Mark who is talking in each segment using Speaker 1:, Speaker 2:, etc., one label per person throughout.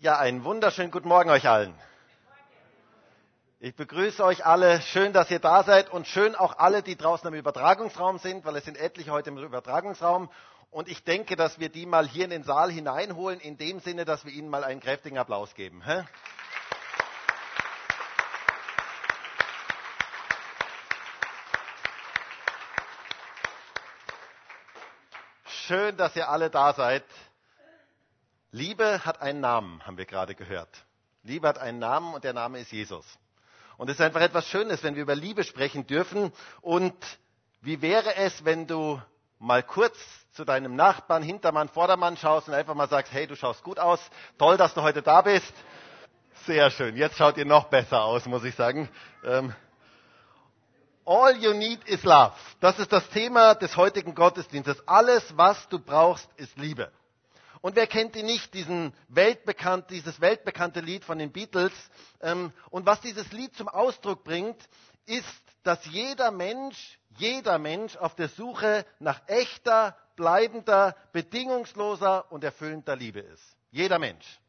Speaker 1: Ja, einen wunderschönen guten Morgen euch allen. Ich begrüße euch alle. Schön, dass ihr da seid und schön auch alle, die draußen im Übertragungsraum sind, weil es sind etliche heute im Übertragungsraum. Und ich denke, dass wir die mal hier in den Saal hineinholen, in dem Sinne, dass wir ihnen mal einen kräftigen Applaus geben. Schön, dass ihr alle da seid. Liebe hat einen Namen, haben wir gerade gehört. Liebe hat einen Namen und der Name ist Jesus. Und es ist einfach etwas Schönes, wenn wir über Liebe sprechen dürfen. Und wie wäre es, wenn du mal kurz zu deinem Nachbarn, Hintermann, Vordermann schaust und einfach mal sagst, hey, du schaust gut aus, toll, dass du heute da bist. Sehr schön, jetzt schaut ihr noch besser aus, muss ich sagen. Ähm, All you need is love. Das ist das Thema des heutigen Gottesdienstes. Alles, was du brauchst, ist Liebe. Und wer kennt ihn nicht, diesen weltbekannt, dieses weltbekannte Lied von den Beatles? Ähm, und was dieses Lied zum Ausdruck bringt, ist, dass jeder Mensch, jeder Mensch auf der Suche nach echter, bleibender, bedingungsloser und erfüllender Liebe ist. Jeder Mensch.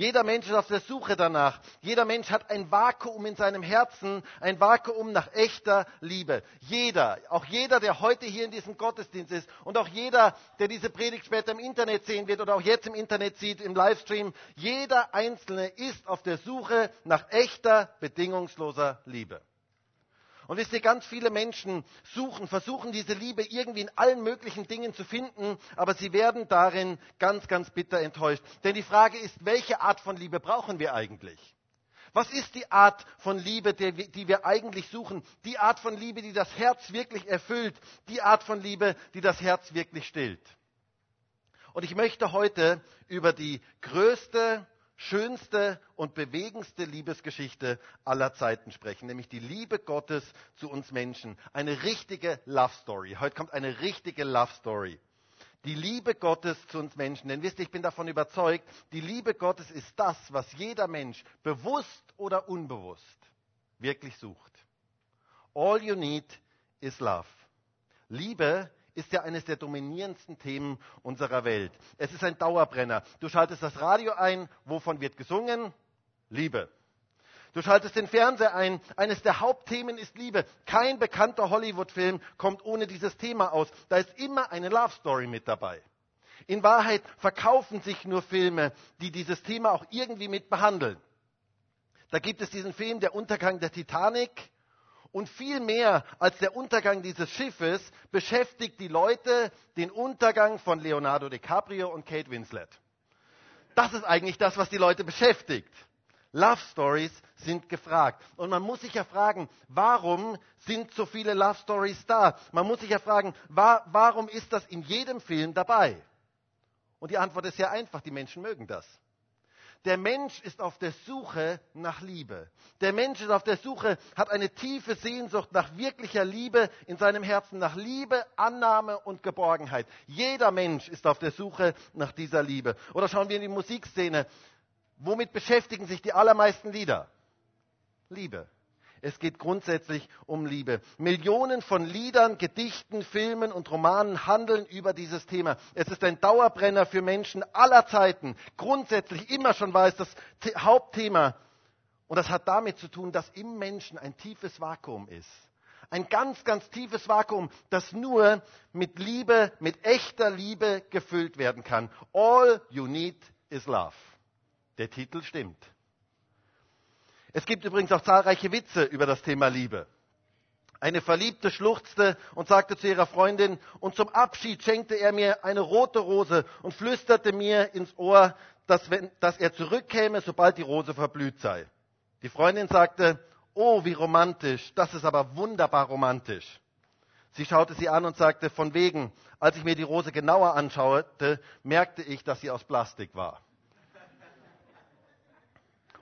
Speaker 1: Jeder Mensch ist auf der Suche danach. Jeder Mensch hat ein Vakuum in seinem Herzen, ein Vakuum nach echter Liebe. Jeder, auch jeder, der heute hier in diesem Gottesdienst ist und auch jeder, der diese Predigt später im Internet sehen wird oder auch jetzt im Internet sieht, im Livestream, jeder Einzelne ist auf der Suche nach echter, bedingungsloser Liebe. Und wisst ihr, ganz viele Menschen suchen, versuchen diese Liebe irgendwie in allen möglichen Dingen zu finden, aber sie werden darin ganz, ganz bitter enttäuscht. Denn die Frage ist, welche Art von Liebe brauchen wir eigentlich? Was ist die Art von Liebe, die wir eigentlich suchen? Die Art von Liebe, die das Herz wirklich erfüllt. Die Art von Liebe, die das Herz wirklich stillt. Und ich möchte heute über die größte schönste und bewegendste Liebesgeschichte aller Zeiten sprechen, nämlich die Liebe Gottes zu uns Menschen. Eine richtige Love Story. Heute kommt eine richtige Love Story. Die Liebe Gottes zu uns Menschen. Denn wisst ihr, ich bin davon überzeugt, die Liebe Gottes ist das, was jeder Mensch bewusst oder unbewusst wirklich sucht. All you need is love. Liebe ist ja eines der dominierendsten Themen unserer Welt. Es ist ein Dauerbrenner. Du schaltest das Radio ein, wovon wird gesungen? Liebe. Du schaltest den Fernseher ein. Eines der Hauptthemen ist Liebe. Kein bekannter Hollywood-Film kommt ohne dieses Thema aus. Da ist immer eine Love Story mit dabei. In Wahrheit verkaufen sich nur Filme, die dieses Thema auch irgendwie mit behandeln. Da gibt es diesen Film Der Untergang der Titanic und viel mehr als der Untergang dieses Schiffes beschäftigt die Leute den Untergang von Leonardo DiCaprio und Kate Winslet. Das ist eigentlich das, was die Leute beschäftigt. Love Stories sind gefragt. Und man muss sich ja fragen, warum sind so viele Love Stories da? Man muss sich ja fragen, wa warum ist das in jedem Film dabei? Und die Antwort ist sehr einfach, die Menschen mögen das. Der Mensch ist auf der Suche nach Liebe. Der Mensch ist auf der Suche, hat eine tiefe Sehnsucht nach wirklicher Liebe in seinem Herzen, nach Liebe, Annahme und Geborgenheit. Jeder Mensch ist auf der Suche nach dieser Liebe. Oder schauen wir in die Musikszene. Womit beschäftigen sich die allermeisten Lieder? Liebe. Es geht grundsätzlich um Liebe. Millionen von Liedern, Gedichten, Filmen und Romanen handeln über dieses Thema. Es ist ein Dauerbrenner für Menschen aller Zeiten. Grundsätzlich immer schon war es das Hauptthema. Und das hat damit zu tun, dass im Menschen ein tiefes Vakuum ist. Ein ganz, ganz tiefes Vakuum, das nur mit Liebe, mit echter Liebe gefüllt werden kann. All you need is love. Der Titel stimmt. Es gibt übrigens auch zahlreiche Witze über das Thema Liebe. Eine Verliebte schluchzte und sagte zu ihrer Freundin, und zum Abschied schenkte er mir eine rote Rose und flüsterte mir ins Ohr, dass, wenn, dass er zurückkäme, sobald die Rose verblüht sei. Die Freundin sagte, oh, wie romantisch, das ist aber wunderbar romantisch. Sie schaute sie an und sagte, von wegen, als ich mir die Rose genauer anschaute, merkte ich, dass sie aus Plastik war.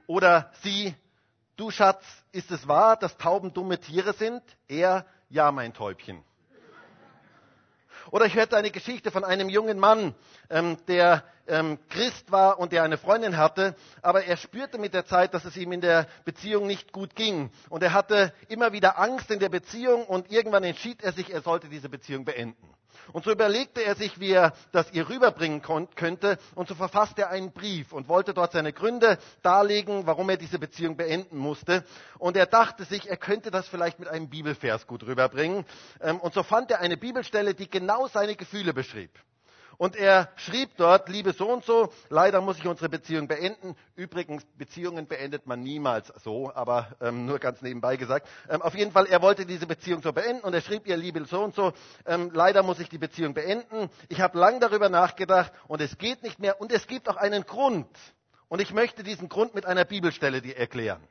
Speaker 1: Oder sie, Du Schatz, ist es wahr, dass Tauben dumme Tiere sind? Er, ja, mein Täubchen. Oder ich hörte eine Geschichte von einem jungen Mann, ähm, der ähm, Christ war und der eine Freundin hatte, aber er spürte mit der Zeit, dass es ihm in der Beziehung nicht gut ging. Und er hatte immer wieder Angst in der Beziehung und irgendwann entschied er sich, er sollte diese Beziehung beenden. Und so überlegte er sich, wie er das ihr rüberbringen könnte. Und so verfasste er einen Brief und wollte dort seine Gründe darlegen, warum er diese Beziehung beenden musste. Und er dachte sich, er könnte das vielleicht mit einem Bibelvers gut rüberbringen. Ähm, und so fand er eine Bibelstelle, die genau seine Gefühle beschrieb. Und er schrieb dort, liebe so und so, leider muss ich unsere Beziehung beenden. Übrigens, Beziehungen beendet man niemals so, aber ähm, nur ganz nebenbei gesagt. Ähm, auf jeden Fall, er wollte diese Beziehung so beenden und er schrieb ihr, liebe so und so, ähm, leider muss ich die Beziehung beenden. Ich habe lang darüber nachgedacht und es geht nicht mehr und es gibt auch einen Grund. Und ich möchte diesen Grund mit einer Bibelstelle dir erklären.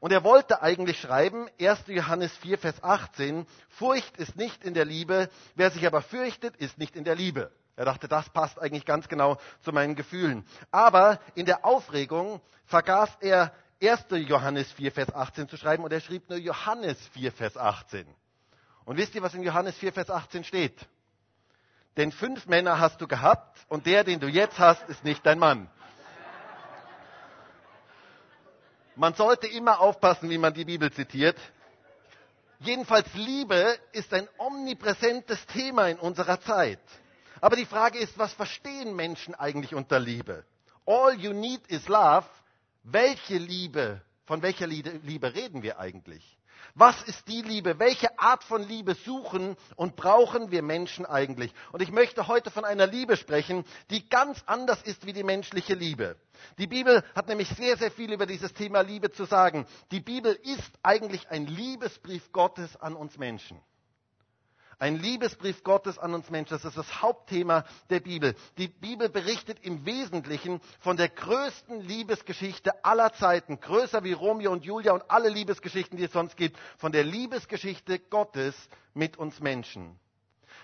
Speaker 1: Und er wollte eigentlich schreiben, 1. Johannes 4, Vers 18, Furcht ist nicht in der Liebe, wer sich aber fürchtet, ist nicht in der Liebe. Er dachte, das passt eigentlich ganz genau zu meinen Gefühlen. Aber in der Aufregung vergaß er 1. Johannes 4, Vers 18 zu schreiben und er schrieb nur Johannes 4, Vers 18. Und wisst ihr, was in Johannes 4, Vers 18 steht? Denn fünf Männer hast du gehabt und der, den du jetzt hast, ist nicht dein Mann. Man sollte immer aufpassen, wie man die Bibel zitiert. Jedenfalls Liebe ist ein omnipräsentes Thema in unserer Zeit. Aber die Frage ist, was verstehen Menschen eigentlich unter Liebe? All you need is love. Welche Liebe, von welcher Liebe reden wir eigentlich? Was ist die Liebe? Welche Art von Liebe suchen und brauchen wir Menschen eigentlich? Und ich möchte heute von einer Liebe sprechen, die ganz anders ist wie die menschliche Liebe. Die Bibel hat nämlich sehr, sehr viel über dieses Thema Liebe zu sagen. Die Bibel ist eigentlich ein Liebesbrief Gottes an uns Menschen. Ein Liebesbrief Gottes an uns Menschen. Das ist das Hauptthema der Bibel. Die Bibel berichtet im Wesentlichen von der größten Liebesgeschichte aller Zeiten. Größer wie Romeo und Julia und alle Liebesgeschichten, die es sonst gibt. Von der Liebesgeschichte Gottes mit uns Menschen.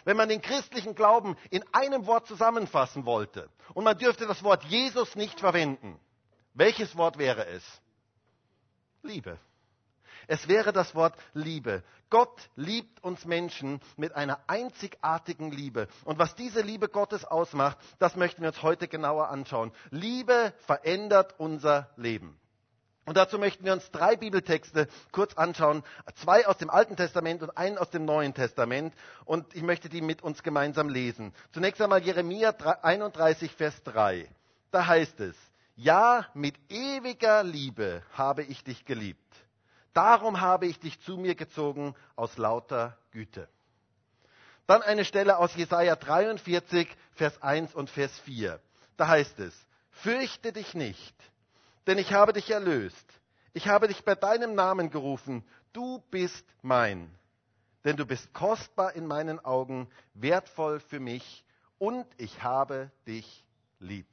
Speaker 1: Wenn man den christlichen Glauben in einem Wort zusammenfassen wollte und man dürfte das Wort Jesus nicht verwenden, welches Wort wäre es? Liebe. Es wäre das Wort Liebe. Gott liebt uns Menschen mit einer einzigartigen Liebe. Und was diese Liebe Gottes ausmacht, das möchten wir uns heute genauer anschauen. Liebe verändert unser Leben. Und dazu möchten wir uns drei Bibeltexte kurz anschauen. Zwei aus dem Alten Testament und einen aus dem Neuen Testament. Und ich möchte die mit uns gemeinsam lesen. Zunächst einmal Jeremia 31, Vers 3. Da heißt es, ja, mit ewiger Liebe habe ich dich geliebt. Darum habe ich dich zu mir gezogen aus lauter Güte. Dann eine Stelle aus Jesaja 43, Vers 1 und Vers 4. Da heißt es, fürchte dich nicht, denn ich habe dich erlöst. Ich habe dich bei deinem Namen gerufen. Du bist mein. Denn du bist kostbar in meinen Augen, wertvoll für mich und ich habe dich lieb.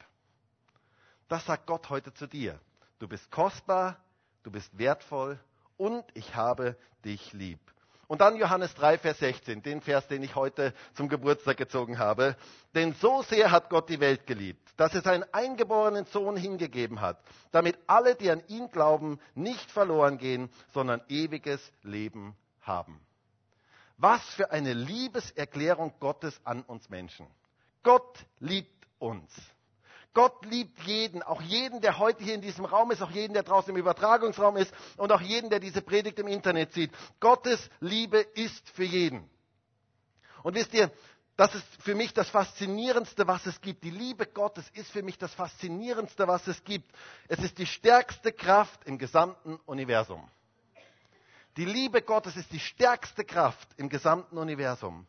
Speaker 1: Das sagt Gott heute zu dir. Du bist kostbar, du bist wertvoll und ich habe dich lieb. Und dann Johannes 3, Vers 16, den Vers, den ich heute zum Geburtstag gezogen habe. Denn so sehr hat Gott die Welt geliebt, dass er seinen eingeborenen Sohn hingegeben hat, damit alle, die an ihn glauben, nicht verloren gehen, sondern ewiges Leben haben. Was für eine Liebeserklärung Gottes an uns Menschen. Gott liebt uns. Gott liebt jeden, auch jeden, der heute hier in diesem Raum ist, auch jeden, der draußen im Übertragungsraum ist und auch jeden, der diese Predigt im Internet sieht. Gottes Liebe ist für jeden. Und wisst ihr, das ist für mich das Faszinierendste, was es gibt. Die Liebe Gottes ist für mich das Faszinierendste, was es gibt. Es ist die stärkste Kraft im gesamten Universum. Die Liebe Gottes ist die stärkste Kraft im gesamten Universum.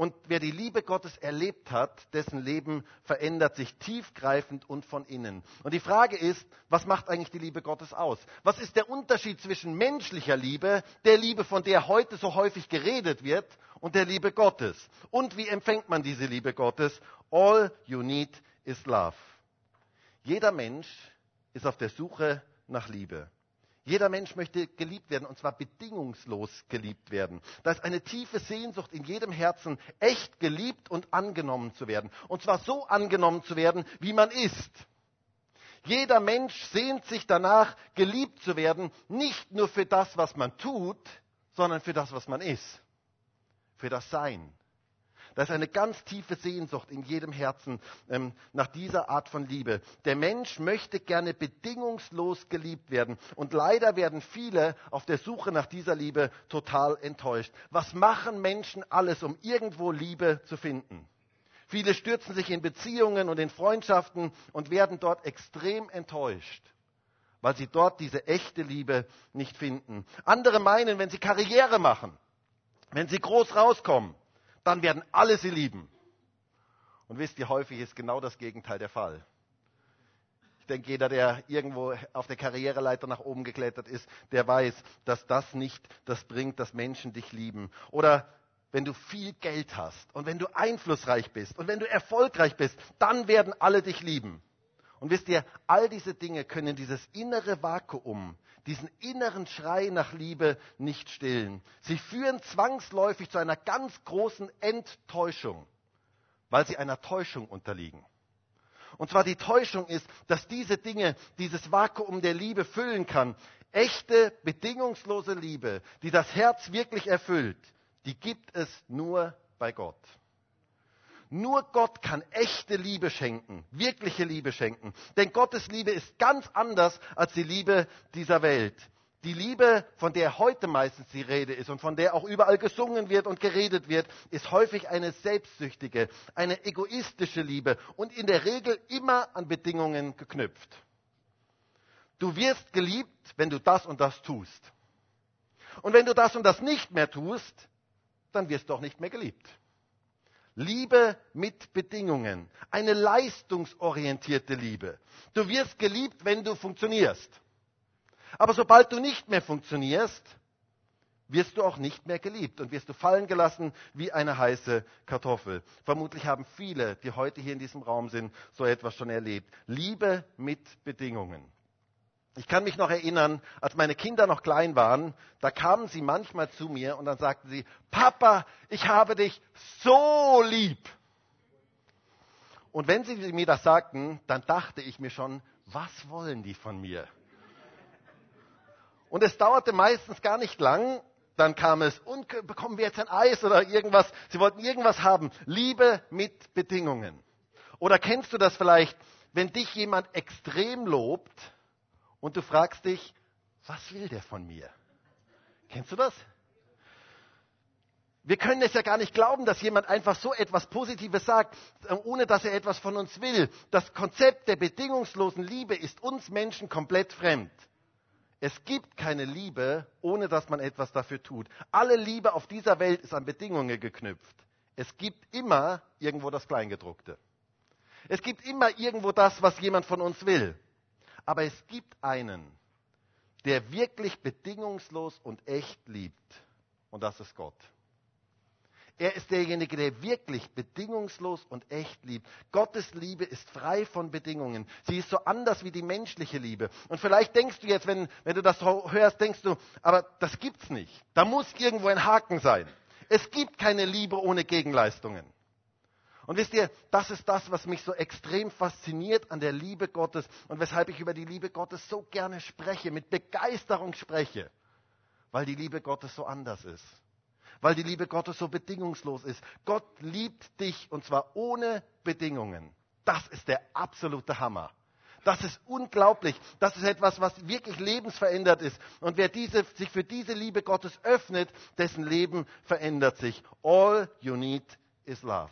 Speaker 1: Und wer die Liebe Gottes erlebt hat, dessen Leben verändert sich tiefgreifend und von innen. Und die Frage ist, was macht eigentlich die Liebe Gottes aus? Was ist der Unterschied zwischen menschlicher Liebe, der Liebe, von der heute so häufig geredet wird, und der Liebe Gottes? Und wie empfängt man diese Liebe Gottes? All you need is love. Jeder Mensch ist auf der Suche nach Liebe. Jeder Mensch möchte geliebt werden und zwar bedingungslos geliebt werden. Da ist eine tiefe Sehnsucht in jedem Herzen, echt geliebt und angenommen zu werden. Und zwar so angenommen zu werden, wie man ist. Jeder Mensch sehnt sich danach, geliebt zu werden, nicht nur für das, was man tut, sondern für das, was man ist. Für das Sein. Da ist eine ganz tiefe Sehnsucht in jedem Herzen ähm, nach dieser Art von Liebe. Der Mensch möchte gerne bedingungslos geliebt werden. Und leider werden viele auf der Suche nach dieser Liebe total enttäuscht. Was machen Menschen alles, um irgendwo Liebe zu finden? Viele stürzen sich in Beziehungen und in Freundschaften und werden dort extrem enttäuscht, weil sie dort diese echte Liebe nicht finden. Andere meinen, wenn sie Karriere machen, wenn sie groß rauskommen, dann werden alle sie lieben. Und wisst ihr, häufig ist genau das Gegenteil der Fall. Ich denke, jeder, der irgendwo auf der Karriereleiter nach oben geklettert ist, der weiß, dass das nicht das bringt, dass Menschen dich lieben. Oder wenn du viel Geld hast und wenn du einflussreich bist und wenn du erfolgreich bist, dann werden alle dich lieben. Und wisst ihr, all diese Dinge können dieses innere Vakuum, diesen inneren Schrei nach Liebe nicht stillen. Sie führen zwangsläufig zu einer ganz großen Enttäuschung, weil sie einer Täuschung unterliegen. Und zwar die Täuschung ist, dass diese Dinge, dieses Vakuum der Liebe füllen kann. Echte, bedingungslose Liebe, die das Herz wirklich erfüllt, die gibt es nur bei Gott. Nur Gott kann echte Liebe schenken, wirkliche Liebe schenken. Denn Gottes Liebe ist ganz anders als die Liebe dieser Welt. Die Liebe, von der heute meistens die Rede ist und von der auch überall gesungen wird und geredet wird, ist häufig eine selbstsüchtige, eine egoistische Liebe und in der Regel immer an Bedingungen geknüpft. Du wirst geliebt, wenn du das und das tust. Und wenn du das und das nicht mehr tust, dann wirst du auch nicht mehr geliebt. Liebe mit Bedingungen, eine leistungsorientierte Liebe. Du wirst geliebt, wenn du funktionierst. Aber sobald du nicht mehr funktionierst, wirst du auch nicht mehr geliebt und wirst du fallen gelassen wie eine heiße Kartoffel. Vermutlich haben viele, die heute hier in diesem Raum sind, so etwas schon erlebt. Liebe mit Bedingungen. Ich kann mich noch erinnern, als meine Kinder noch klein waren, da kamen sie manchmal zu mir und dann sagten sie, Papa, ich habe dich so lieb. Und wenn sie mir das sagten, dann dachte ich mir schon, was wollen die von mir? Und es dauerte meistens gar nicht lang, dann kam es, und bekommen wir jetzt ein Eis oder irgendwas? Sie wollten irgendwas haben. Liebe mit Bedingungen. Oder kennst du das vielleicht, wenn dich jemand extrem lobt, und du fragst dich, was will der von mir? Kennst du das? Wir können es ja gar nicht glauben, dass jemand einfach so etwas Positives sagt, äh, ohne dass er etwas von uns will. Das Konzept der bedingungslosen Liebe ist uns Menschen komplett fremd. Es gibt keine Liebe, ohne dass man etwas dafür tut. Alle Liebe auf dieser Welt ist an Bedingungen geknüpft. Es gibt immer irgendwo das Kleingedruckte. Es gibt immer irgendwo das, was jemand von uns will. Aber es gibt einen, der wirklich bedingungslos und echt liebt. Und das ist Gott. Er ist derjenige, der wirklich bedingungslos und echt liebt. Gottes Liebe ist frei von Bedingungen. Sie ist so anders wie die menschliche Liebe. Und vielleicht denkst du jetzt, wenn, wenn du das hörst, denkst du, aber das gibt's nicht. Da muss irgendwo ein Haken sein. Es gibt keine Liebe ohne Gegenleistungen. Und wisst ihr, das ist das, was mich so extrem fasziniert an der Liebe Gottes und weshalb ich über die Liebe Gottes so gerne spreche, mit Begeisterung spreche, weil die Liebe Gottes so anders ist, weil die Liebe Gottes so bedingungslos ist. Gott liebt dich und zwar ohne Bedingungen. Das ist der absolute Hammer. Das ist unglaublich. Das ist etwas, was wirklich lebensverändert ist. Und wer diese, sich für diese Liebe Gottes öffnet, dessen Leben verändert sich. All you need is love.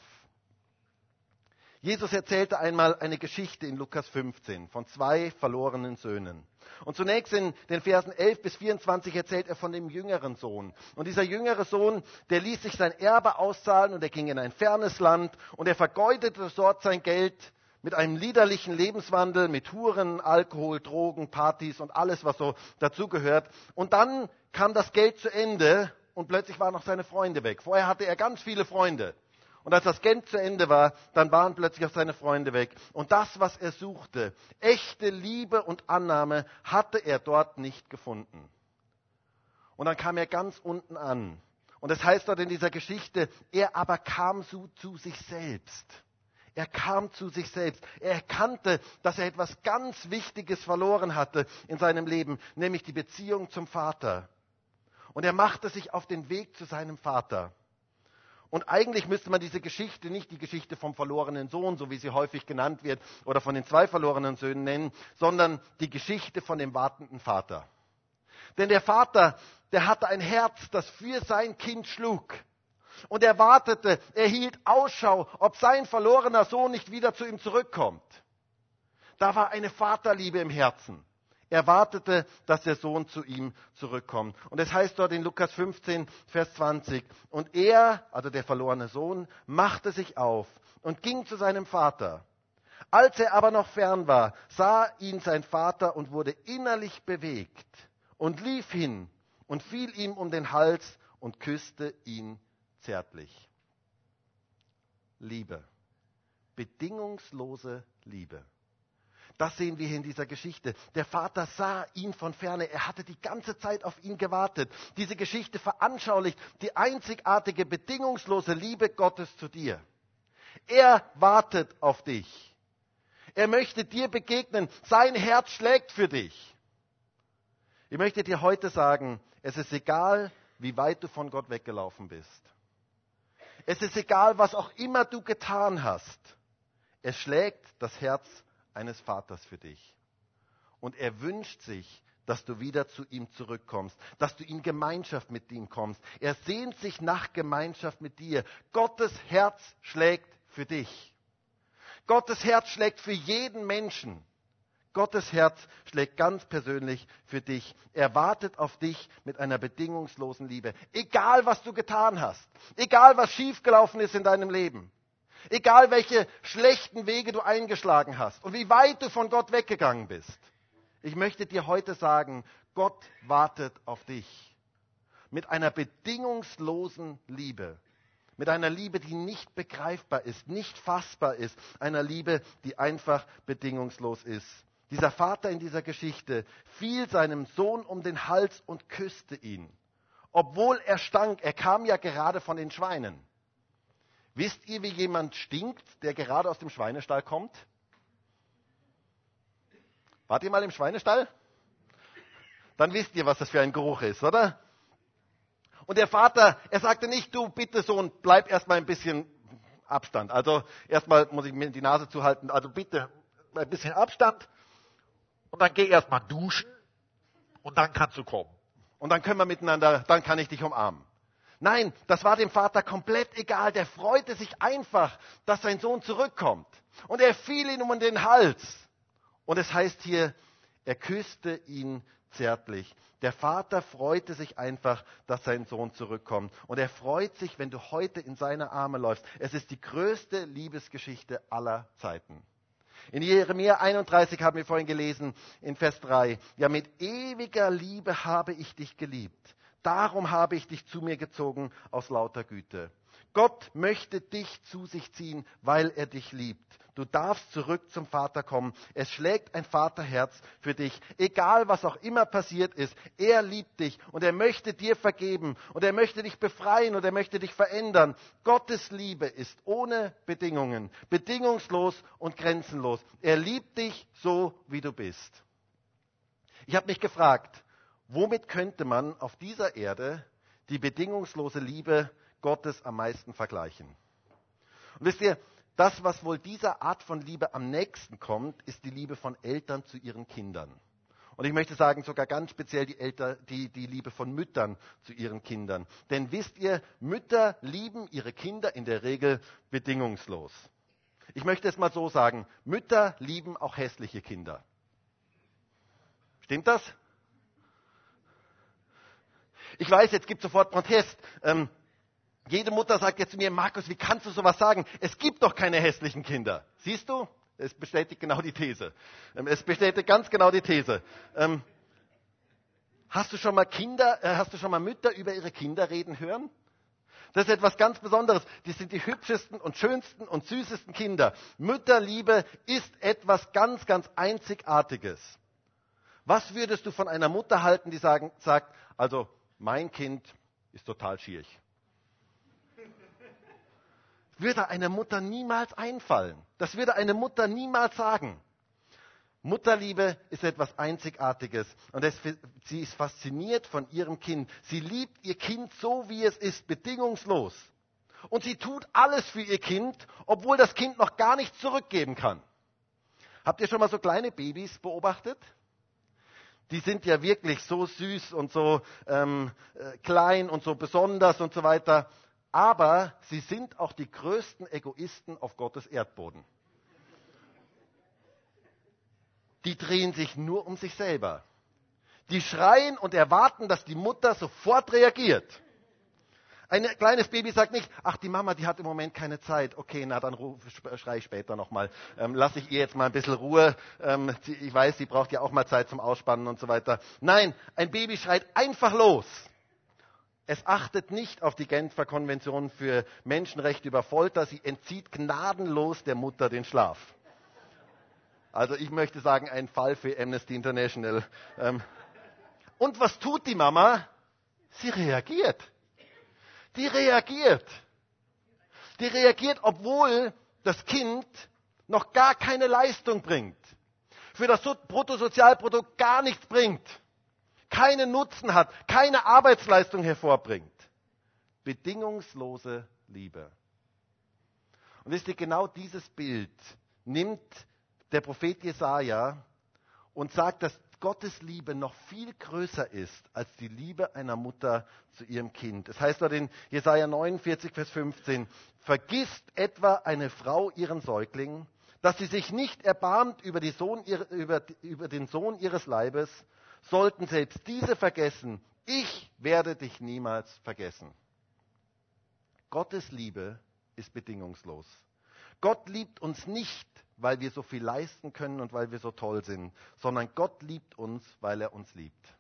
Speaker 1: Jesus erzählte einmal eine Geschichte in Lukas 15 von zwei verlorenen Söhnen. Und zunächst in den Versen 11 bis 24 erzählt er von dem jüngeren Sohn. Und dieser jüngere Sohn, der ließ sich sein Erbe auszahlen und er ging in ein fernes Land und er vergeudete dort sein Geld mit einem liederlichen Lebenswandel, mit Huren, Alkohol, Drogen, Partys und alles, was so dazugehört. Und dann kam das Geld zu Ende und plötzlich waren noch seine Freunde weg. Vorher hatte er ganz viele Freunde. Und als das Geld zu Ende war, dann waren plötzlich auch seine Freunde weg. Und das, was er suchte, echte Liebe und Annahme, hatte er dort nicht gefunden. Und dann kam er ganz unten an. Und es das heißt dort in dieser Geschichte, er aber kam zu, zu sich selbst. Er kam zu sich selbst. Er erkannte, dass er etwas ganz Wichtiges verloren hatte in seinem Leben, nämlich die Beziehung zum Vater. Und er machte sich auf den Weg zu seinem Vater. Und eigentlich müsste man diese Geschichte nicht die Geschichte vom verlorenen Sohn, so wie sie häufig genannt wird, oder von den zwei verlorenen Söhnen nennen, sondern die Geschichte von dem wartenden Vater. Denn der Vater, der hatte ein Herz, das für sein Kind schlug. Und er wartete, er hielt Ausschau, ob sein verlorener Sohn nicht wieder zu ihm zurückkommt. Da war eine Vaterliebe im Herzen. Er wartete, dass der Sohn zu ihm zurückkommt. Und es heißt dort in Lukas 15, Vers 20, und er, also der verlorene Sohn, machte sich auf und ging zu seinem Vater. Als er aber noch fern war, sah ihn sein Vater und wurde innerlich bewegt und lief hin und fiel ihm um den Hals und küsste ihn zärtlich. Liebe, bedingungslose Liebe. Das sehen wir hier in dieser Geschichte. Der Vater sah ihn von ferne. Er hatte die ganze Zeit auf ihn gewartet. Diese Geschichte veranschaulicht die einzigartige, bedingungslose Liebe Gottes zu dir. Er wartet auf dich. Er möchte dir begegnen. Sein Herz schlägt für dich. Ich möchte dir heute sagen, es ist egal, wie weit du von Gott weggelaufen bist. Es ist egal, was auch immer du getan hast. Es schlägt das Herz eines Vaters für dich. Und er wünscht sich, dass du wieder zu ihm zurückkommst, dass du in Gemeinschaft mit ihm kommst. Er sehnt sich nach Gemeinschaft mit dir. Gottes Herz schlägt für dich. Gottes Herz schlägt für jeden Menschen. Gottes Herz schlägt ganz persönlich für dich. Er wartet auf dich mit einer bedingungslosen Liebe. Egal, was du getan hast. Egal, was schiefgelaufen ist in deinem Leben. Egal welche schlechten Wege du eingeschlagen hast und wie weit du von Gott weggegangen bist. Ich möchte dir heute sagen, Gott wartet auf dich. Mit einer bedingungslosen Liebe. Mit einer Liebe, die nicht begreifbar ist, nicht fassbar ist. Einer Liebe, die einfach bedingungslos ist. Dieser Vater in dieser Geschichte fiel seinem Sohn um den Hals und küsste ihn. Obwohl er stank, er kam ja gerade von den Schweinen. Wisst ihr, wie jemand stinkt, der gerade aus dem Schweinestall kommt? Wart ihr mal im Schweinestall? Dann wisst ihr, was das für ein Geruch ist, oder? Und der Vater, er sagte nicht, du bitte Sohn, bleib erstmal ein bisschen Abstand. Also erstmal muss ich mir die Nase zuhalten, also bitte ein bisschen Abstand. Und dann geh erstmal duschen und dann kannst du kommen. Und dann können wir miteinander, dann kann ich dich umarmen. Nein, das war dem Vater komplett egal. Der freute sich einfach, dass sein Sohn zurückkommt. Und er fiel ihm um den Hals. Und es heißt hier, er küsste ihn zärtlich. Der Vater freute sich einfach, dass sein Sohn zurückkommt. Und er freut sich, wenn du heute in seine Arme läufst. Es ist die größte Liebesgeschichte aller Zeiten. In Jeremia 31 haben wir vorhin gelesen, in Vers 3, ja mit ewiger Liebe habe ich dich geliebt. Darum habe ich dich zu mir gezogen aus lauter Güte. Gott möchte dich zu sich ziehen, weil er dich liebt. Du darfst zurück zum Vater kommen. Es schlägt ein Vaterherz für dich. Egal was auch immer passiert ist, er liebt dich und er möchte dir vergeben und er möchte dich befreien und er möchte dich verändern. Gottes Liebe ist ohne Bedingungen, bedingungslos und grenzenlos. Er liebt dich so, wie du bist. Ich habe mich gefragt, Womit könnte man auf dieser Erde die bedingungslose Liebe Gottes am meisten vergleichen? Und wisst ihr, das, was wohl dieser Art von Liebe am nächsten kommt, ist die Liebe von Eltern zu ihren Kindern. Und ich möchte sagen, sogar ganz speziell die, Elter, die, die Liebe von Müttern zu ihren Kindern. Denn wisst ihr, Mütter lieben ihre Kinder in der Regel bedingungslos. Ich möchte es mal so sagen, Mütter lieben auch hässliche Kinder. Stimmt das? Ich weiß, jetzt gibt sofort Protest. Ähm, jede Mutter sagt jetzt zu mir, Markus, wie kannst du sowas sagen? Es gibt doch keine hässlichen Kinder. Siehst du? Es bestätigt genau die These. Ähm, es bestätigt ganz genau die These. Ähm, hast du schon mal Kinder, äh, hast du schon mal Mütter über ihre Kinder reden hören? Das ist etwas ganz Besonderes. Die sind die hübschesten und schönsten und süßesten Kinder. Mütterliebe ist etwas ganz, ganz Einzigartiges. Was würdest du von einer Mutter halten, die sagen, sagt, also mein Kind ist total schierig. Würde einer Mutter niemals einfallen. Das würde eine Mutter niemals sagen. Mutterliebe ist etwas Einzigartiges und es, sie ist fasziniert von ihrem Kind. Sie liebt ihr Kind so, wie es ist, bedingungslos. Und sie tut alles für ihr Kind, obwohl das Kind noch gar nichts zurückgeben kann. Habt ihr schon mal so kleine Babys beobachtet? Die sind ja wirklich so süß und so ähm, äh, klein und so besonders und so weiter. Aber sie sind auch die größten Egoisten auf Gottes Erdboden. Die drehen sich nur um sich selber. Die schreien und erwarten, dass die Mutter sofort reagiert. Ein kleines Baby sagt nicht, ach, die Mama, die hat im Moment keine Zeit. Okay, na, dann schreie ich später nochmal. Ähm, lass ich ihr jetzt mal ein bisschen Ruhe. Ähm, sie, ich weiß, sie braucht ja auch mal Zeit zum Ausspannen und so weiter. Nein, ein Baby schreit einfach los. Es achtet nicht auf die Genfer Konvention für Menschenrechte über Folter. Sie entzieht gnadenlos der Mutter den Schlaf. Also ich möchte sagen, ein Fall für Amnesty International. Ähm, und was tut die Mama? Sie reagiert. Die reagiert. Die reagiert, obwohl das Kind noch gar keine Leistung bringt. Für das Bruttosozialprodukt gar nichts bringt. Keinen Nutzen hat, keine Arbeitsleistung hervorbringt. Bedingungslose Liebe. Und wisst ihr, genau dieses Bild nimmt der Prophet Jesaja und sagt, dass Gottes Liebe noch viel größer ist als die Liebe einer Mutter zu ihrem Kind. Es das heißt dort in Jesaja 49, Vers 15, vergisst etwa eine Frau ihren Säugling, dass sie sich nicht erbarmt über, Sohn, über, über den Sohn ihres Leibes, sollten selbst diese vergessen, ich werde dich niemals vergessen. Gottes Liebe ist bedingungslos. Gott liebt uns nicht, weil wir so viel leisten können und weil wir so toll sind, sondern Gott liebt uns, weil er uns liebt.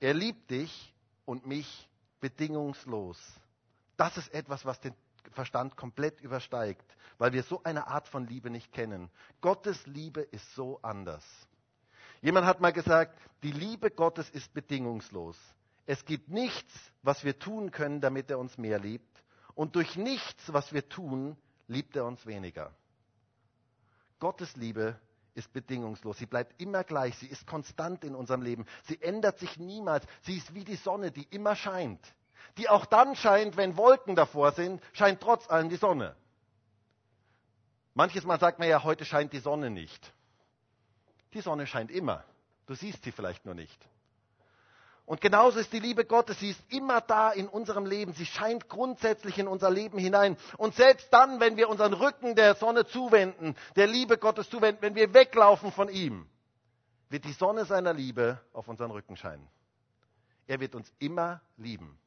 Speaker 1: Er liebt dich und mich bedingungslos. Das ist etwas, was den Verstand komplett übersteigt, weil wir so eine Art von Liebe nicht kennen. Gottes Liebe ist so anders. Jemand hat mal gesagt, die Liebe Gottes ist bedingungslos. Es gibt nichts, was wir tun können, damit er uns mehr liebt. Und durch nichts, was wir tun, liebt er uns weniger. Gottes Liebe ist bedingungslos. Sie bleibt immer gleich. Sie ist konstant in unserem Leben. Sie ändert sich niemals. Sie ist wie die Sonne, die immer scheint. Die auch dann scheint, wenn Wolken davor sind, scheint trotz allem die Sonne. Manches Mal sagt man ja, heute scheint die Sonne nicht. Die Sonne scheint immer. Du siehst sie vielleicht nur nicht. Und genauso ist die Liebe Gottes, sie ist immer da in unserem Leben, sie scheint grundsätzlich in unser Leben hinein. Und selbst dann, wenn wir unseren Rücken der Sonne zuwenden, der Liebe Gottes zuwenden, wenn wir weglaufen von ihm, wird die Sonne seiner Liebe auf unseren Rücken scheinen. Er wird uns immer lieben.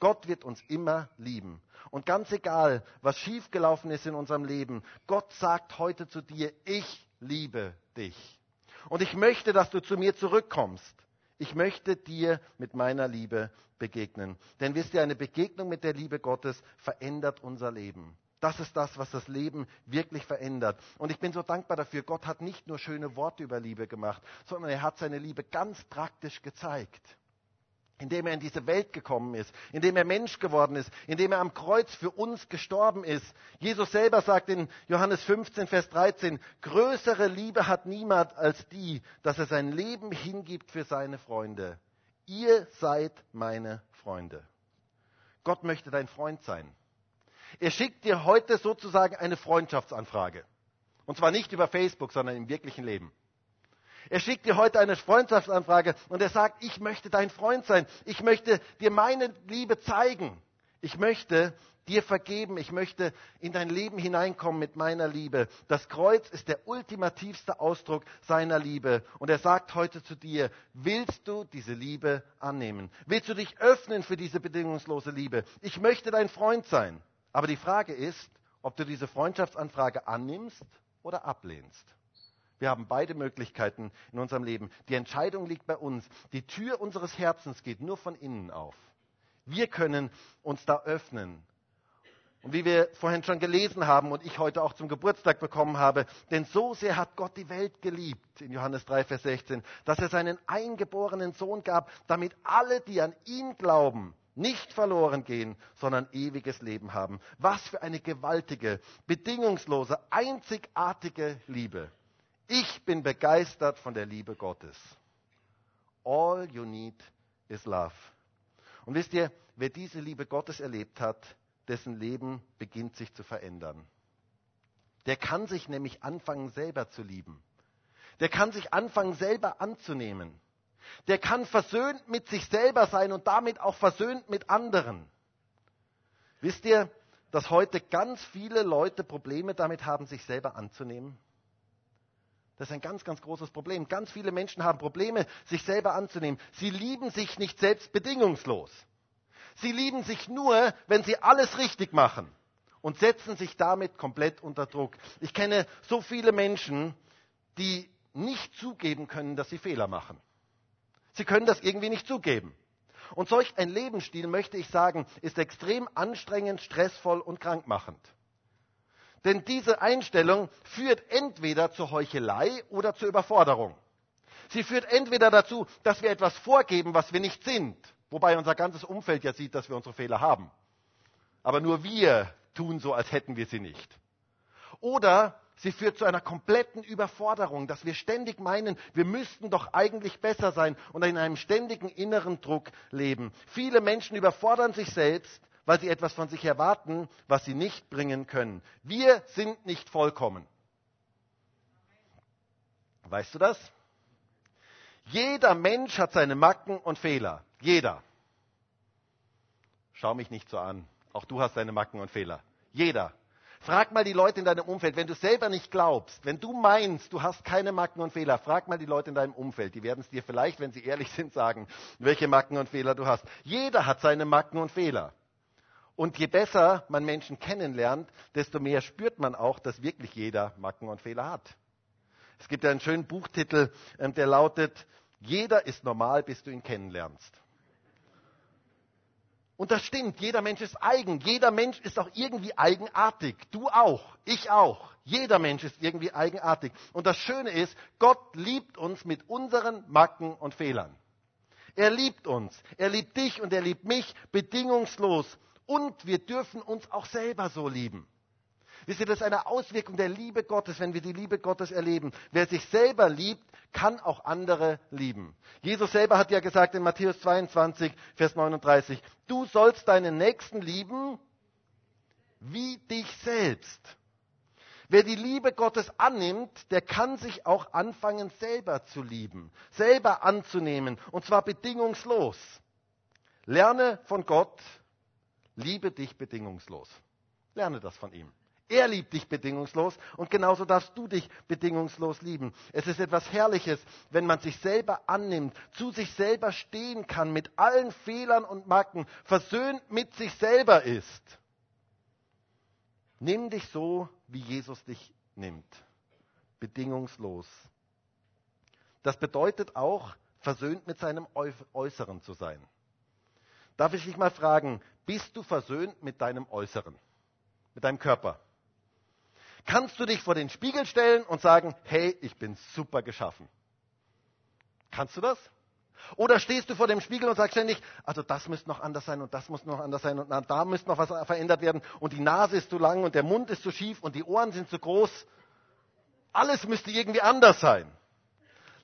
Speaker 1: Gott wird uns immer lieben. Und ganz egal, was schiefgelaufen ist in unserem Leben, Gott sagt heute zu dir, ich liebe dich. Und ich möchte, dass du zu mir zurückkommst. Ich möchte dir mit meiner Liebe begegnen. Denn wisst ihr, eine Begegnung mit der Liebe Gottes verändert unser Leben. Das ist das, was das Leben wirklich verändert. Und ich bin so dankbar dafür. Gott hat nicht nur schöne Worte über Liebe gemacht, sondern er hat seine Liebe ganz praktisch gezeigt indem er in diese Welt gekommen ist, indem er Mensch geworden ist, indem er am Kreuz für uns gestorben ist. Jesus selber sagt in Johannes 15, Vers 13, größere Liebe hat niemand als die, dass er sein Leben hingibt für seine Freunde. Ihr seid meine Freunde. Gott möchte dein Freund sein. Er schickt dir heute sozusagen eine Freundschaftsanfrage. Und zwar nicht über Facebook, sondern im wirklichen Leben. Er schickt dir heute eine Freundschaftsanfrage und er sagt, ich möchte dein Freund sein. Ich möchte dir meine Liebe zeigen. Ich möchte dir vergeben. Ich möchte in dein Leben hineinkommen mit meiner Liebe. Das Kreuz ist der ultimativste Ausdruck seiner Liebe. Und er sagt heute zu dir, willst du diese Liebe annehmen? Willst du dich öffnen für diese bedingungslose Liebe? Ich möchte dein Freund sein. Aber die Frage ist, ob du diese Freundschaftsanfrage annimmst oder ablehnst. Wir haben beide Möglichkeiten in unserem Leben. Die Entscheidung liegt bei uns. Die Tür unseres Herzens geht nur von innen auf. Wir können uns da öffnen. Und wie wir vorhin schon gelesen haben und ich heute auch zum Geburtstag bekommen habe, denn so sehr hat Gott die Welt geliebt, in Johannes 3, Vers 16, dass er seinen eingeborenen Sohn gab, damit alle, die an ihn glauben, nicht verloren gehen, sondern ewiges Leben haben. Was für eine gewaltige, bedingungslose, einzigartige Liebe. Ich bin begeistert von der Liebe Gottes. All you need is love. Und wisst ihr, wer diese Liebe Gottes erlebt hat, dessen Leben beginnt sich zu verändern. Der kann sich nämlich anfangen selber zu lieben. Der kann sich anfangen selber anzunehmen. Der kann versöhnt mit sich selber sein und damit auch versöhnt mit anderen. Wisst ihr, dass heute ganz viele Leute Probleme damit haben, sich selber anzunehmen? Das ist ein ganz, ganz großes Problem. Ganz viele Menschen haben Probleme, sich selber anzunehmen. Sie lieben sich nicht selbst bedingungslos. Sie lieben sich nur, wenn sie alles richtig machen und setzen sich damit komplett unter Druck. Ich kenne so viele Menschen, die nicht zugeben können, dass sie Fehler machen. Sie können das irgendwie nicht zugeben. Und solch ein Lebensstil, möchte ich sagen, ist extrem anstrengend, stressvoll und krankmachend. Denn diese Einstellung führt entweder zur Heuchelei oder zur Überforderung. Sie führt entweder dazu, dass wir etwas vorgeben, was wir nicht sind, wobei unser ganzes Umfeld ja sieht, dass wir unsere Fehler haben. Aber nur wir tun so, als hätten wir sie nicht. Oder sie führt zu einer kompletten Überforderung, dass wir ständig meinen, wir müssten doch eigentlich besser sein und in einem ständigen inneren Druck leben. Viele Menschen überfordern sich selbst, weil sie etwas von sich erwarten, was sie nicht bringen können. Wir sind nicht vollkommen. Weißt du das? Jeder Mensch hat seine Macken und Fehler. Jeder. Schau mich nicht so an. Auch du hast deine Macken und Fehler. Jeder. Frag mal die Leute in deinem Umfeld, wenn du selber nicht glaubst, wenn du meinst, du hast keine Macken und Fehler, frag mal die Leute in deinem Umfeld. Die werden es dir vielleicht, wenn sie ehrlich sind, sagen, welche Macken und Fehler du hast. Jeder hat seine Macken und Fehler. Und je besser man Menschen kennenlernt, desto mehr spürt man auch, dass wirklich jeder Macken und Fehler hat. Es gibt einen schönen Buchtitel, ähm, der lautet, jeder ist normal, bis du ihn kennenlernst. Und das stimmt, jeder Mensch ist eigen, jeder Mensch ist auch irgendwie eigenartig. Du auch, ich auch. Jeder Mensch ist irgendwie eigenartig. Und das Schöne ist, Gott liebt uns mit unseren Macken und Fehlern. Er liebt uns, er liebt dich und er liebt mich bedingungslos. Und wir dürfen uns auch selber so lieben. Wisst ihr, das ist eine Auswirkung der Liebe Gottes, wenn wir die Liebe Gottes erleben. Wer sich selber liebt, kann auch andere lieben. Jesus selber hat ja gesagt in Matthäus 22, Vers 39, du sollst deinen Nächsten lieben wie dich selbst. Wer die Liebe Gottes annimmt, der kann sich auch anfangen, selber zu lieben, selber anzunehmen, und zwar bedingungslos. Lerne von Gott, liebe dich bedingungslos. Lerne das von ihm. Er liebt dich bedingungslos und genauso darfst du dich bedingungslos lieben. Es ist etwas Herrliches, wenn man sich selber annimmt, zu sich selber stehen kann, mit allen Fehlern und Macken, versöhnt mit sich selber ist. Nimm dich so, wie Jesus dich nimmt. Bedingungslos. Das bedeutet auch, versöhnt mit seinem Äußeren zu sein. Darf ich dich mal fragen, bist du versöhnt mit deinem Äußeren, mit deinem Körper? kannst du dich vor den Spiegel stellen und sagen, hey, ich bin super geschaffen. Kannst du das? Oder stehst du vor dem Spiegel und sagst ständig, also das müsste noch anders sein und das muss noch anders sein und da müsste noch was verändert werden und die Nase ist zu lang und der Mund ist zu schief und die Ohren sind zu groß. Alles müsste irgendwie anders sein.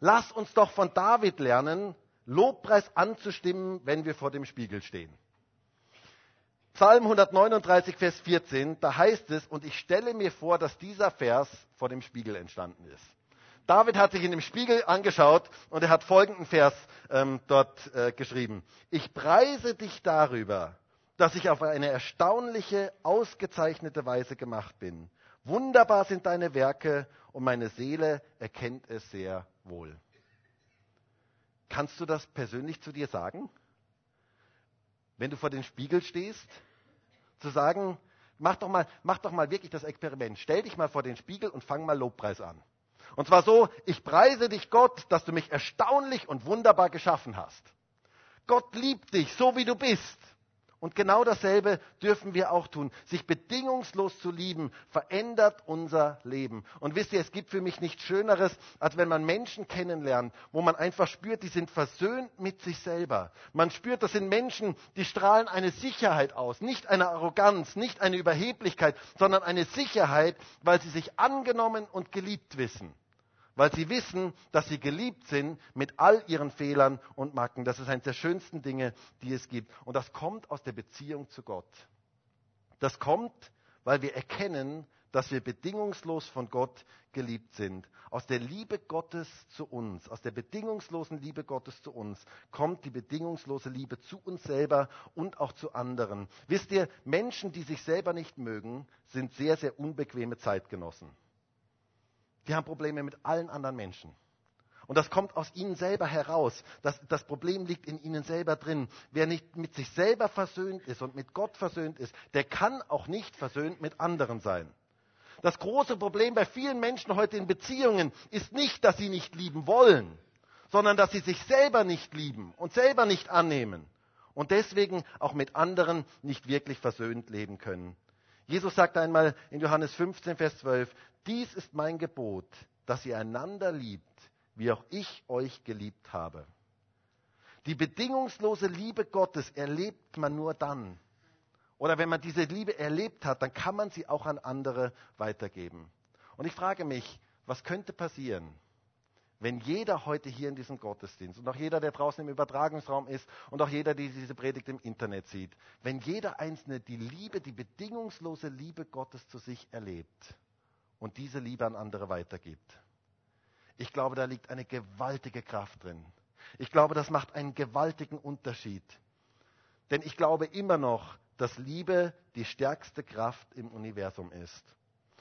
Speaker 1: Lass uns doch von David lernen, Lobpreis anzustimmen, wenn wir vor dem Spiegel stehen. Psalm 139, Vers 14, da heißt es, und ich stelle mir vor, dass dieser Vers vor dem Spiegel entstanden ist. David hat sich in dem Spiegel angeschaut und er hat folgenden Vers ähm, dort äh, geschrieben. Ich preise dich darüber, dass ich auf eine erstaunliche, ausgezeichnete Weise gemacht bin. Wunderbar sind deine Werke und meine Seele erkennt es sehr wohl. Kannst du das persönlich zu dir sagen? Wenn du vor dem Spiegel stehst zu sagen, mach doch mal, mach doch mal wirklich das Experiment. Stell dich mal vor den Spiegel und fang mal Lobpreis an. Und zwar so, ich preise dich Gott, dass du mich erstaunlich und wunderbar geschaffen hast. Gott liebt dich, so wie du bist. Und genau dasselbe dürfen wir auch tun. Sich bedingungslos zu lieben, verändert unser Leben. Und wisst ihr, es gibt für mich nichts Schöneres, als wenn man Menschen kennenlernt, wo man einfach spürt, die sind versöhnt mit sich selber. Man spürt, das sind Menschen, die strahlen eine Sicherheit aus. Nicht eine Arroganz, nicht eine Überheblichkeit, sondern eine Sicherheit, weil sie sich angenommen und geliebt wissen weil sie wissen, dass sie geliebt sind mit all ihren Fehlern und Macken. Das ist eines der schönsten Dinge, die es gibt. Und das kommt aus der Beziehung zu Gott. Das kommt, weil wir erkennen, dass wir bedingungslos von Gott geliebt sind. Aus der Liebe Gottes zu uns, aus der bedingungslosen Liebe Gottes zu uns, kommt die bedingungslose Liebe zu uns selber und auch zu anderen. Wisst ihr, Menschen, die sich selber nicht mögen, sind sehr, sehr unbequeme Zeitgenossen. Die haben Probleme mit allen anderen Menschen. Und das kommt aus ihnen selber heraus. Das, das, Problem liegt in ihnen selber drin. Wer nicht mit sich selber versöhnt ist und mit Gott versöhnt ist, der kann auch nicht versöhnt mit anderen sein. Das große Problem bei vielen Menschen heute in Beziehungen ist nicht, dass sie nicht lieben wollen, sondern dass sie sich selber nicht lieben und selber nicht annehmen und deswegen auch mit anderen nicht wirklich versöhnt leben können. Jesus sagt einmal in Johannes 15, Vers 12, dies ist mein Gebot, dass ihr einander liebt, wie auch ich euch geliebt habe. Die bedingungslose Liebe Gottes erlebt man nur dann, oder wenn man diese Liebe erlebt hat, dann kann man sie auch an andere weitergeben. Und ich frage mich, was könnte passieren, wenn jeder heute hier in diesem Gottesdienst und auch jeder, der draußen im Übertragungsraum ist und auch jeder, der diese Predigt im Internet sieht, wenn jeder Einzelne die Liebe, die bedingungslose Liebe Gottes zu sich erlebt und diese Liebe an andere weitergibt. Ich glaube, da liegt eine gewaltige Kraft drin. Ich glaube, das macht einen gewaltigen Unterschied. Denn ich glaube immer noch, dass Liebe die stärkste Kraft im Universum ist.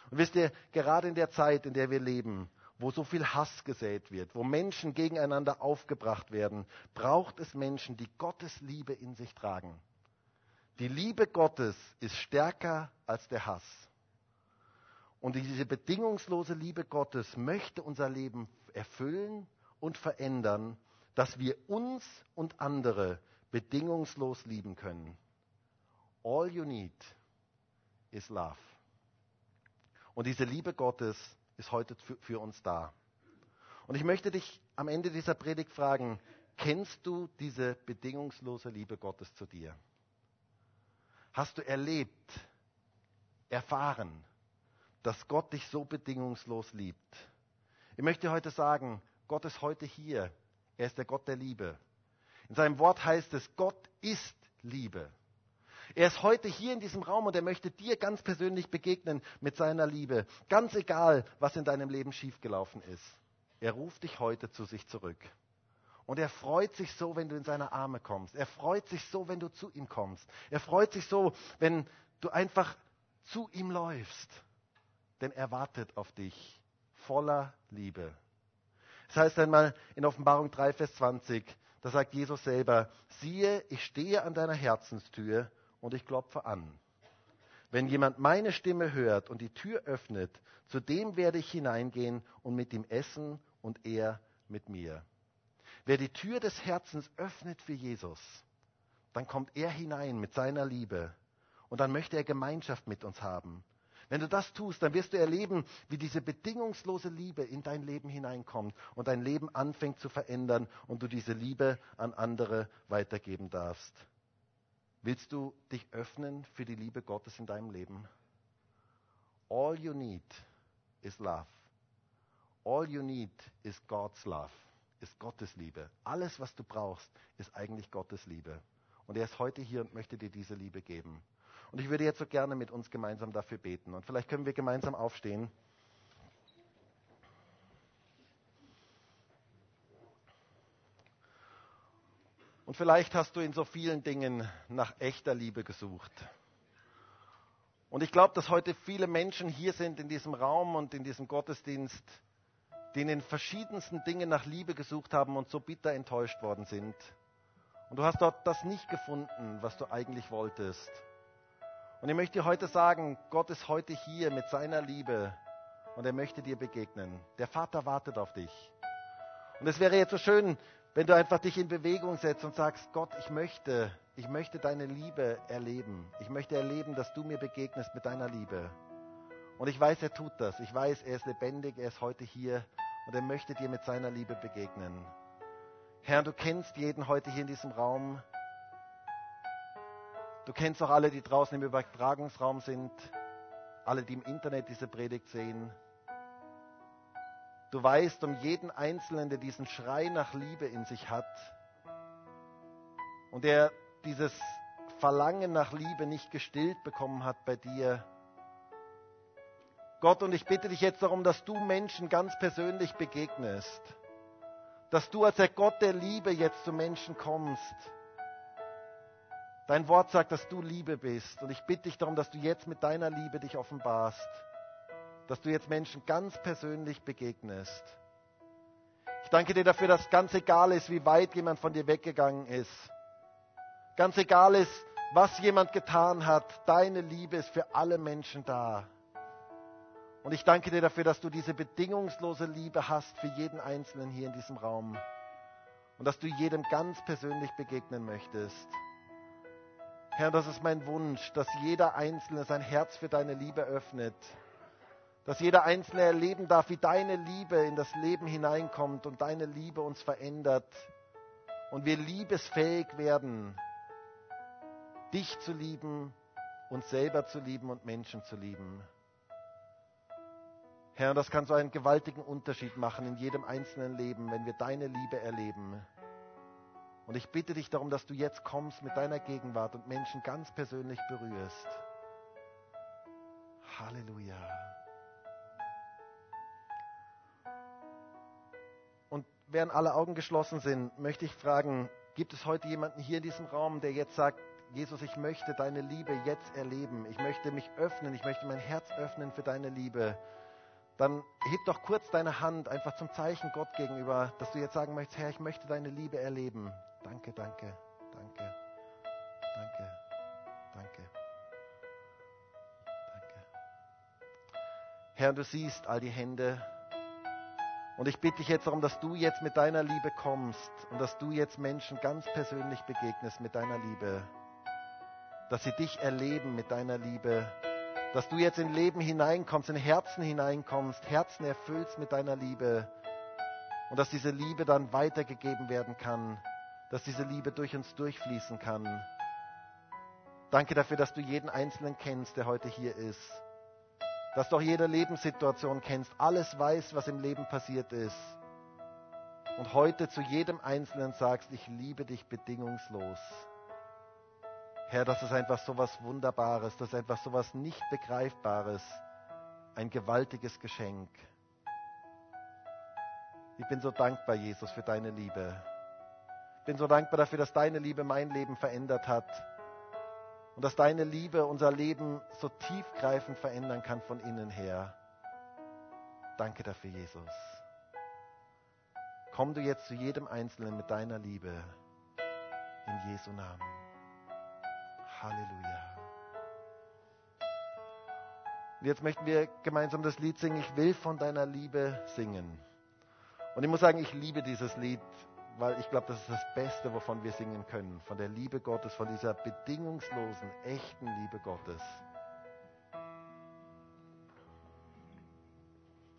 Speaker 1: Und wisst ihr, gerade in der Zeit, in der wir leben, wo so viel Hass gesät wird, wo Menschen gegeneinander aufgebracht werden, braucht es Menschen, die Gottes Liebe in sich tragen. Die Liebe Gottes ist stärker als der Hass. Und diese bedingungslose Liebe Gottes möchte unser Leben erfüllen und verändern, dass wir uns und andere bedingungslos lieben können. All you need is love. Und diese Liebe Gottes ist heute für, für uns da. Und ich möchte dich am Ende dieser Predigt fragen, kennst du diese bedingungslose Liebe Gottes zu dir? Hast du erlebt, erfahren, dass Gott dich so bedingungslos liebt? Ich möchte heute sagen, Gott ist heute hier. Er ist der Gott der Liebe. In seinem Wort heißt es, Gott ist Liebe. Er ist heute hier in diesem Raum und er möchte dir ganz persönlich begegnen mit seiner Liebe. Ganz egal, was in deinem Leben schiefgelaufen ist. Er ruft dich heute zu sich zurück. Und er freut sich so, wenn du in seine Arme kommst. Er freut sich so, wenn du zu ihm kommst. Er freut sich so, wenn du einfach zu ihm läufst. Denn er wartet auf dich voller Liebe. Das heißt einmal in Offenbarung 3, Vers 20, da sagt Jesus selber, siehe, ich stehe an deiner Herzenstür und ich klopfe an. Wenn jemand meine Stimme hört und die Tür öffnet, zu dem werde ich hineingehen und mit ihm essen und er mit mir. Wer die Tür des Herzens öffnet für Jesus, dann kommt er hinein mit seiner Liebe und dann möchte er Gemeinschaft mit uns haben. Wenn du das tust, dann wirst du erleben, wie diese bedingungslose Liebe in dein Leben hineinkommt und dein Leben anfängt zu verändern und du diese Liebe an andere weitergeben darfst. Willst du dich öffnen für die Liebe Gottes in deinem Leben? All you need is love. All you need is God's love, ist Gottes Liebe. Alles, was du brauchst, ist eigentlich Gottes Liebe. Und er ist heute hier und möchte dir diese Liebe geben. Und ich würde jetzt so gerne mit uns gemeinsam dafür beten. Und vielleicht können wir gemeinsam aufstehen. Und vielleicht hast du in so vielen Dingen nach echter Liebe gesucht. Und ich glaube, dass heute viele Menschen hier sind in diesem Raum und in diesem Gottesdienst, die in den verschiedensten Dingen nach Liebe gesucht haben und so bitter enttäuscht worden sind. Und du hast dort das nicht gefunden, was du eigentlich wolltest. Und ich möchte dir heute sagen, Gott ist heute hier mit seiner Liebe und er möchte dir begegnen. Der Vater wartet auf dich. Und es wäre jetzt so schön, wenn du einfach dich in Bewegung setzt und sagst, Gott, ich möchte, ich möchte deine Liebe erleben. Ich möchte erleben, dass du mir begegnest mit deiner Liebe. Und ich weiß, er tut das. Ich weiß, er ist lebendig, er ist heute hier und er möchte dir mit seiner Liebe begegnen. Herr, du kennst jeden heute hier in diesem Raum. Du kennst auch alle, die draußen im Übertragungsraum sind, alle, die im Internet diese Predigt sehen. Du weißt um jeden Einzelnen, der diesen Schrei nach Liebe in sich hat und der dieses Verlangen nach Liebe nicht gestillt bekommen hat bei dir. Gott, und ich bitte dich jetzt darum, dass du Menschen ganz persönlich begegnest. Dass du als der Gott der Liebe jetzt zu Menschen kommst. Dein Wort sagt, dass du Liebe bist. Und ich bitte dich darum, dass du jetzt mit deiner Liebe dich offenbarst. Dass du jetzt Menschen ganz persönlich begegnest. Ich danke dir dafür, dass ganz egal ist, wie weit jemand von dir weggegangen ist. Ganz egal ist, was jemand getan hat. Deine Liebe ist für alle Menschen da. Und ich danke dir dafür, dass du diese bedingungslose Liebe hast für jeden Einzelnen hier in diesem Raum. Und dass du jedem ganz persönlich begegnen möchtest. Herr, das ist mein Wunsch, dass jeder Einzelne sein Herz für deine Liebe öffnet. Dass jeder Einzelne erleben darf, wie deine Liebe in das Leben hineinkommt und deine Liebe uns verändert. Und wir liebesfähig werden, dich zu lieben, uns selber zu lieben und Menschen zu lieben. Herr, das kann so einen gewaltigen Unterschied machen in jedem einzelnen Leben, wenn wir deine Liebe erleben. Und ich bitte dich darum, dass du jetzt kommst mit deiner Gegenwart und Menschen ganz persönlich berührst. Halleluja. Während alle Augen geschlossen sind, möchte ich fragen, gibt es heute jemanden hier in diesem Raum, der jetzt sagt, Jesus, ich möchte deine Liebe jetzt erleben. Ich möchte mich öffnen, ich möchte mein Herz öffnen für deine Liebe dann heb doch kurz deine Hand einfach zum Zeichen Gott gegenüber, dass du jetzt sagen möchtest, Herr, ich möchte deine Liebe erleben. Danke, danke, danke, danke, danke, danke. Herr, du siehst all die Hände. Und ich bitte dich jetzt darum, dass du jetzt mit deiner Liebe kommst und dass du jetzt Menschen ganz persönlich begegnest mit deiner Liebe. Dass sie dich erleben mit deiner Liebe dass du jetzt in Leben hineinkommst, in Herzen hineinkommst, Herzen erfüllst mit deiner Liebe und dass diese Liebe dann weitergegeben werden kann, dass diese Liebe durch uns durchfließen kann. Danke dafür, dass du jeden Einzelnen kennst, der heute hier ist. Dass du auch jede Lebenssituation kennst, alles weißt, was im Leben passiert ist. Und heute zu jedem Einzelnen sagst, ich liebe dich bedingungslos. Herr, das ist einfach so was Wunderbares, das ist einfach so was nicht Begreifbares, ein gewaltiges Geschenk. Ich bin so dankbar, Jesus, für deine Liebe. Ich bin so dankbar dafür, dass deine Liebe mein Leben verändert hat und dass deine Liebe unser Leben so tiefgreifend verändern kann von innen her. Danke dafür, Jesus. Komm du jetzt zu jedem Einzelnen mit deiner Liebe. In Jesu Namen. Halleluja. Und jetzt möchten wir gemeinsam das Lied singen, ich will von deiner Liebe singen. Und ich muss sagen, ich liebe dieses Lied, weil ich glaube, das ist das Beste, wovon wir singen können. Von der Liebe Gottes, von dieser bedingungslosen, echten Liebe Gottes.